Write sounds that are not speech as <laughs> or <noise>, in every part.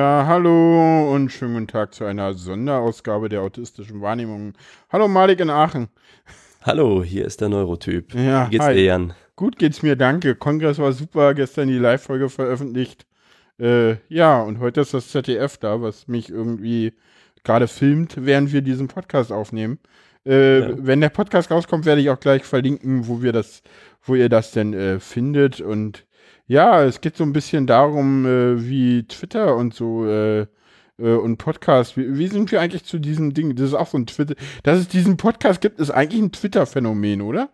Ja, hallo und schönen guten Tag zu einer Sonderausgabe der autistischen Wahrnehmung. Hallo Malik in Aachen. Hallo, hier ist der Neurotyp. Ja, Wie geht's hi. dir, Jan? Gut geht's mir, danke. Kongress war super, gestern die Live-Folge veröffentlicht. Äh, ja, und heute ist das ZDF da, was mich irgendwie gerade filmt, während wir diesen Podcast aufnehmen. Äh, Ja. Wenn der Podcast rauskommt, werde ich auch gleich verlinken, wo wir das, wo ihr das denn äh, findet. Und ja, es geht so ein bisschen darum, äh, wie Twitter und so äh, äh, und Podcast. Wie, wie sind wir eigentlich zu diesem Ding? Das ist auch so ein Twitter. Dass es diesen Podcast gibt, ist eigentlich ein Twitter-Phänomen, oder?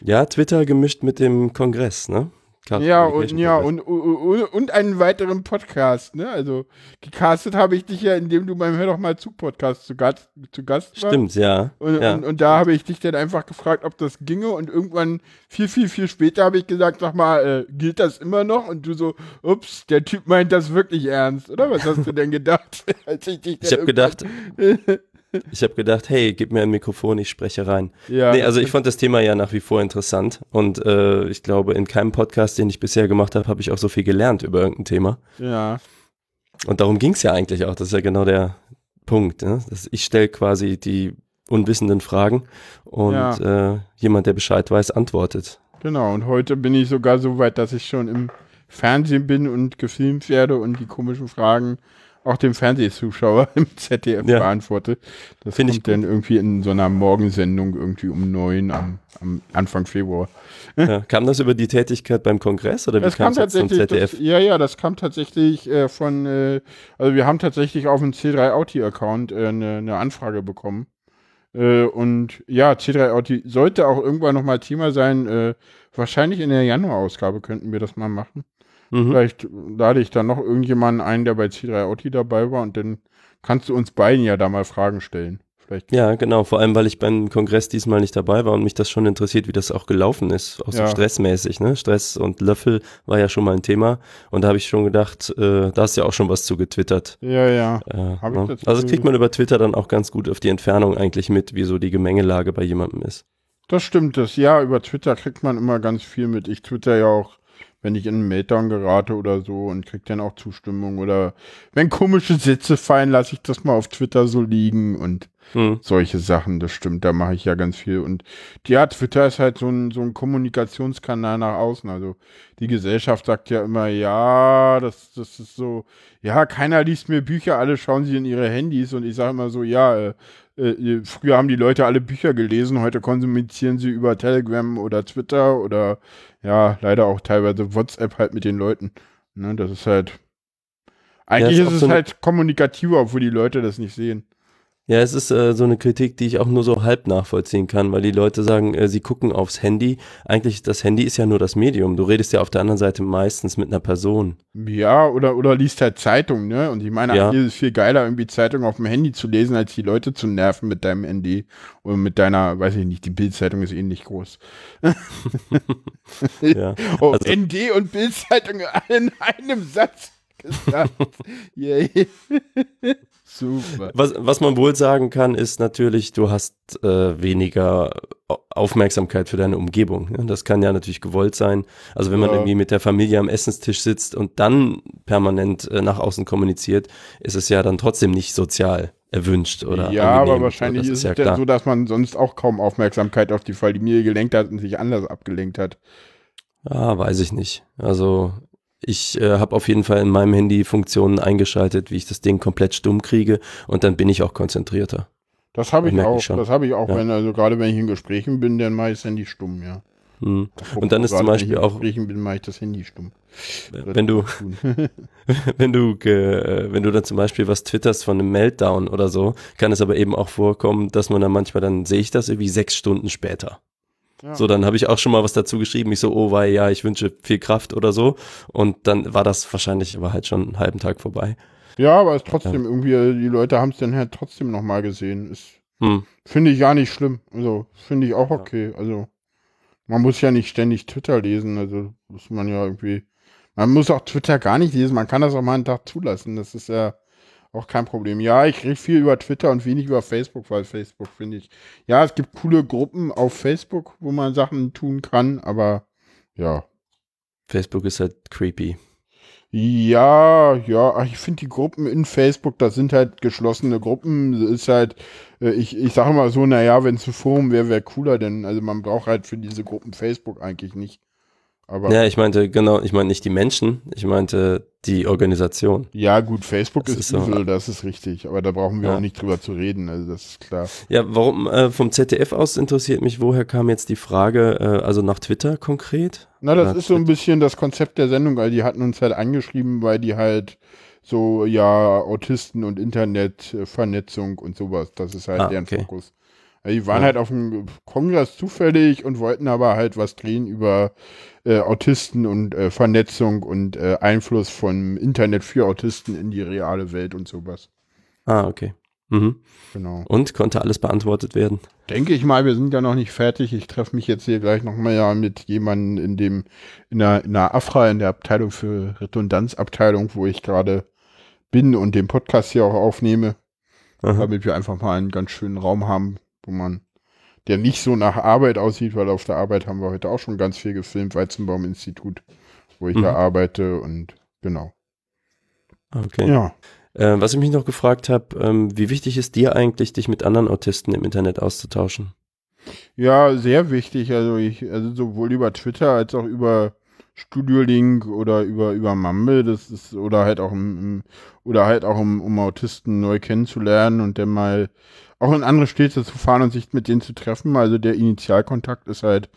Ja, Twitter gemischt mit dem Kongress, ne? Car- Ja, und, ja und, und, und einen weiteren Podcast, ne? Also, gecastet habe ich dich ja, indem du beim Hör doch mal zu Podcast zu Gast, zu Gast warst. Stimmt, ja. Und, ja. und, und da habe ich dich dann einfach gefragt, ob das ginge. Und irgendwann, viel, viel, viel später, habe ich gesagt, sag mal, äh, gilt das immer noch? Und du so, ups, der Typ meint das wirklich ernst, oder? Was hast du denn gedacht? <laughs> Als ich dich ich habe gedacht, <laughs> ich habe gedacht, hey, gib mir ein Mikrofon, ich spreche rein. ja, nee, also ich fand das Thema ja nach wie vor interessant und äh, ich glaube, in keinem Podcast, den ich bisher gemacht habe, habe ich auch so viel gelernt über irgendein Thema. ja, Und darum ging es ja eigentlich auch. Das ist ja genau der Punkt. Ne? Das, ich stelle quasi die unwissenden Fragen und äh, jemand, der Bescheid weiß, antwortet. genau. Und heute bin ich sogar so weit, dass ich schon im Fernsehen bin und gefilmt werde und die komischen Fragen auch dem Fernsehzuschauer <laughs> im ZDF Ja. beantworte. Das Find ich kommt dann irgendwie in so einer Morgensendung irgendwie um neun am, am Anfang Februar. Ja, kam das über die Tätigkeit beim Kongress oder wie Das kam es zum ZDF? das, ja, ja, das kam tatsächlich äh, von, äh, also wir haben tatsächlich auf dem C3 Audi-Account äh, eine eine Anfrage bekommen. Äh, und ja, C3 Audi sollte auch irgendwann nochmal Thema sein. Äh, wahrscheinlich in der Januarausgabe könnten wir das mal machen. Mhm. Vielleicht lade ich dann noch irgendjemanden ein, der bei C3 Audi dabei war und dann kannst du uns beiden ja da mal Fragen stellen. Vielleicht. Ja, genau. Vor allem, weil ich beim Kongress diesmal nicht dabei war und mich das schon interessiert, wie das auch gelaufen ist. Auch so Ja. stressmäßig, ne? Stress und Löffel war ja schon mal ein Thema. Und da habe ich schon gedacht, äh, da hast du ja auch schon was zu getwittert. Ja, ja. Äh, ne? Also kriegt man über Twitter dann auch ganz gut auf die Entfernung eigentlich mit, wie so die Gemengelage bei jemandem ist. Das stimmt, das ja, über Twitter kriegt man immer ganz viel mit. Ich twitter ja auch, wenn ich in einen Meltdown gerate oder so und krieg dann auch Zustimmung oder wenn komische Sätze fallen, lasse ich das mal auf Twitter so liegen und Hm. solche Sachen, das stimmt, da mache ich ja ganz viel und ja, Twitter ist halt so ein, so ein Kommunikationskanal nach außen, also die Gesellschaft sagt ja immer, ja, das, das ist so, ja, keiner liest mehr Bücher, alle schauen sie in ihre Handys und ich sage immer so, ja, äh, äh, früher haben die Leute alle Bücher gelesen, heute kommunizieren sie über Telegram oder Twitter oder ja, leider auch teilweise WhatsApp halt mit den Leuten. Ne, das ist halt. Eigentlich ist ist auch es so halt kommunikativer, obwohl die Leute das nicht sehen. Ja, es ist äh, so eine Kritik, die ich auch nur so halb nachvollziehen kann, weil die Leute sagen, äh, sie gucken aufs Handy. Eigentlich, das Handy ist ja nur das Medium. Du redest ja auf der anderen Seite meistens mit einer Person. Ja, oder, oder liest halt Zeitung, ne? Und ich meine, Ja. ist es viel geiler, irgendwie Zeitung auf dem Handy zu lesen, als die Leute zu nerven mit deinem Handy. Oder mit deiner, weiß ich nicht, die Bildzeitung ist ähnlich groß. <laughs> Ja. <laughs> Oh, Also- ND und Bildzeitung in einem Satz <laughs> gesagt. Yay. Super. Was, was man wohl sagen kann, ist natürlich, du hast äh, weniger Au- Aufmerksamkeit für deine Umgebung. Ne? Das kann ja natürlich gewollt sein. Also wenn man Ja. irgendwie mit der Familie am Essenstisch sitzt und dann permanent äh, nach außen kommuniziert, ist es ja dann trotzdem nicht sozial erwünscht oder ja, angenehm. aber wahrscheinlich das ist, ja es ja klar. so, dass man sonst auch kaum Aufmerksamkeit auf die Familie gelenkt hat und sich anders abgelenkt hat. Ah, weiß ich nicht. Also ich äh, habe auf jeden Fall in meinem Handy Funktionen eingeschaltet, wie ich das Ding komplett stumm kriege und dann bin ich auch konzentrierter. Das habe ich ich auch. schon. Das habe ich auch, Ja. wenn, also gerade wenn ich in Gesprächen bin, dann mache ich das Handy stumm, ja. Hm. Und dann ist Gerade zum Beispiel wenn ich in auch- Gesprächen bin, mache ich das Handy stumm. Wenn du, <laughs> <laughs> wenn du, äh, wenn du dann zum Beispiel was twitterst von einem Meltdown oder so, kann es aber eben auch vorkommen, dass man dann manchmal, dann sehe ich das irgendwie sechs Stunden später. Ja. So, dann habe ich auch schon mal was dazu geschrieben. Ich so, oh, weil ja, ich wünsche viel Kraft oder so. Und dann war das wahrscheinlich, war halt schon einen halben Tag vorbei. Ja, aber es ist trotzdem irgendwie, äh, die Leute haben es dann halt trotzdem nochmal gesehen. Ist, Hm. finde ich gar nicht schlimm. Also, finde ich auch okay. Also, man muss ja nicht ständig Twitter lesen. Also, muss man ja irgendwie, man muss auch Twitter gar nicht lesen. Man kann das auch mal einen Tag zulassen. Das ist ja auch kein Problem. Ja, ich rede viel über Twitter und wenig über Facebook, weil Facebook finde ich, ja, es gibt coole Gruppen auf Facebook, wo man Sachen tun kann, aber ja, Facebook ist halt creepy. Ja, ja, ich finde die Gruppen in Facebook, das sind halt geschlossene Gruppen, ist halt, äh, ich, ich sage mal so, naja, wenn es ein Forum wäre, wäre cooler, denn also man braucht halt für diese Gruppen Facebook eigentlich nicht. Aber Ja, ich meinte, genau, ich meinte nicht die Menschen, ich meinte die Organisation. ja, gut, Facebook Das ist, ist so- übel, das ist richtig, aber da brauchen wir Ja. auch nicht drüber zu reden, also das ist klar. Ja, warum äh, vom ZDF aus interessiert mich, woher kam jetzt die Frage, äh, also nach Twitter konkret? Na, das Ja, ist so ein bisschen das Konzept der Sendung, weil die hatten uns halt angeschrieben, weil die halt so, ja, Autisten und Internetvernetzung und sowas, das ist halt Ah, deren okay. Fokus. Also die waren Ja. halt auf dem Kongress zufällig und wollten aber halt was drehen über äh, Autisten und äh, Vernetzung und äh, Einfluss von Internet für Autisten in die reale Welt und sowas. Ah, okay. Mhm. Genau. Und konnte alles beantwortet werden? Denke ich mal, wir sind ja noch nicht fertig. Ich treffe mich jetzt hier gleich nochmal ja mit jemandem in dem, in der, in der AFRA, in der Abteilung für Redundanzabteilung, wo ich gerade bin und den Podcast hier auch aufnehme, Aha. damit wir einfach mal einen ganz schönen Raum haben, wo man, der nicht so nach Arbeit aussieht, weil auf der Arbeit haben wir heute auch schon ganz viel gefilmt, Weizenbaum-Institut, wo ich Mhm. da arbeite und genau. Okay. Ja. Äh, was ich mich noch gefragt habe, ähm, wie wichtig ist dir eigentlich, dich mit anderen Autisten im Internet auszutauschen? Ja, sehr wichtig. Also ich, also sowohl über Twitter als auch über Studio Link oder über, über Mumble, das ist, oder halt auch im, oder halt auch um, um Autisten neu kennenzulernen und dann mal auch in andere Städte zu fahren und sich mit denen zu treffen. Also der Initialkontakt ist halt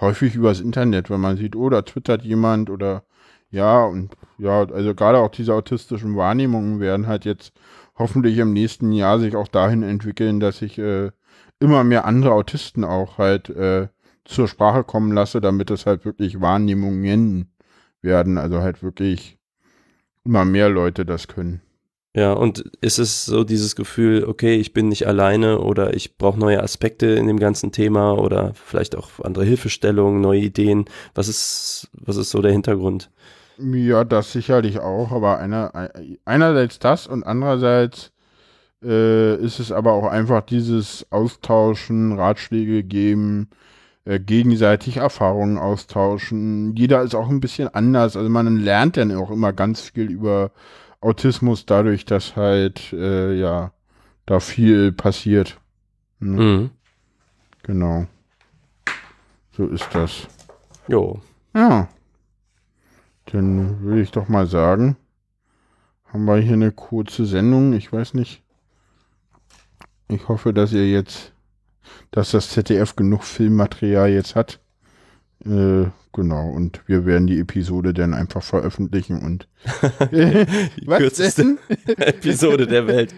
häufig übers Internet, wenn man sieht, oh, da twittert jemand oder ja, und ja, also gerade auch diese autistischen Wahrnehmungen werden halt jetzt hoffentlich im nächsten Jahr sich auch dahin entwickeln, dass ich äh, immer mehr andere Autisten auch halt äh, zur Sprache kommen lasse, damit es halt wirklich Wahrnehmungen werden, also halt wirklich immer mehr Leute das können. Ja, und ist es so dieses Gefühl, okay, ich bin nicht alleine oder ich brauche neue Aspekte in dem ganzen Thema oder vielleicht auch andere Hilfestellungen, neue Ideen? Was ist, was ist so der Hintergrund? Ja, das sicherlich auch, aber einer, einerseits das und andererseits äh, ist es aber auch einfach dieses Austauschen, Ratschläge geben, äh, gegenseitig Erfahrungen austauschen. Jeder ist auch ein bisschen anders, also man lernt dann auch immer ganz viel über Autismus dadurch, dass halt, äh, ja, da viel passiert. Ne? Mhm. Genau. So ist das. Jo. Ja. Dann würde ich doch mal sagen, haben wir hier eine kurze Sendung. Ich weiß nicht. Ich hoffe, dass ihr jetzt, dass das ZDF genug Filmmaterial jetzt hat. Äh, genau. Und wir werden die Episode dann einfach veröffentlichen und. <laughs> <laughs> Die kürzeste denn? <laughs> Episode der Welt.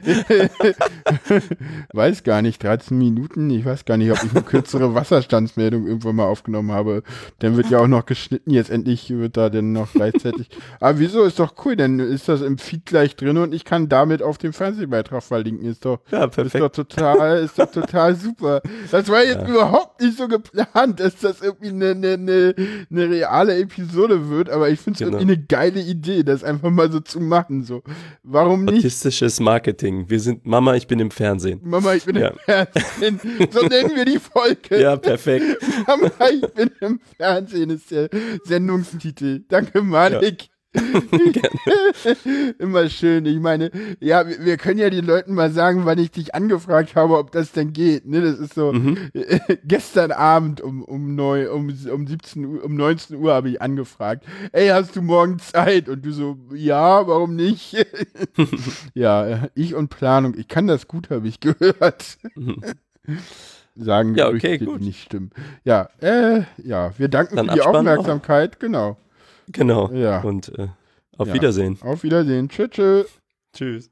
weiß gar nicht, 13 Minuten. Ich weiß gar nicht, ob ich eine kürzere Wasserstandsmeldung irgendwann mal aufgenommen habe. Dann wird ja auch noch geschnitten. Jetzt endlich wird da dann noch gleichzeitig. Aber wieso? Ist doch cool. Dann ist das im Feed gleich drin und ich kann damit auf den Fernsehbeitrag verlinken. Ist doch, Ja, ist doch perfekt. total, ist doch total super. Das war jetzt Ja. überhaupt nicht so geplant, dass das irgendwie eine, eine, eine, eine reale Episode wird. Aber ich finde es Genau. irgendwie eine geile Idee, das einfach mal so zu machen. So, warum nicht? Autistisches Marketing. Wir sind Mama, ich bin im Fernsehen. Mama, ich bin Ja. im Fernsehen. So nennen wir die Folge. Ja, perfekt. Mama, ich bin im Fernsehen ist der Sendungstitel. Danke, Malik. <laughs> Immer schön. Ich meine, ja, wir, können ja den Leuten mal sagen, wann ich dich angefragt habe, ob das denn geht. Ne, das ist so. Mhm. <laughs> gestern Abend um, um, neu, um, um 17 Uhr, um 19 Uhr habe ich angefragt. Ey, hast du morgen Zeit? Und du so, ja, warum nicht? <laughs> ja, ich und Planung. Ich kann das gut, habe ich gehört. Sagen Ja, okay, die gut. nicht stimmen. Ja, äh, ja, wir danken Dann für die Abspann. Aufmerksamkeit. Genau. Genau. Ja. Und äh, auf Ja. Wiedersehen. Auf Wiedersehen. Tschüss, tschüss. Tschüss.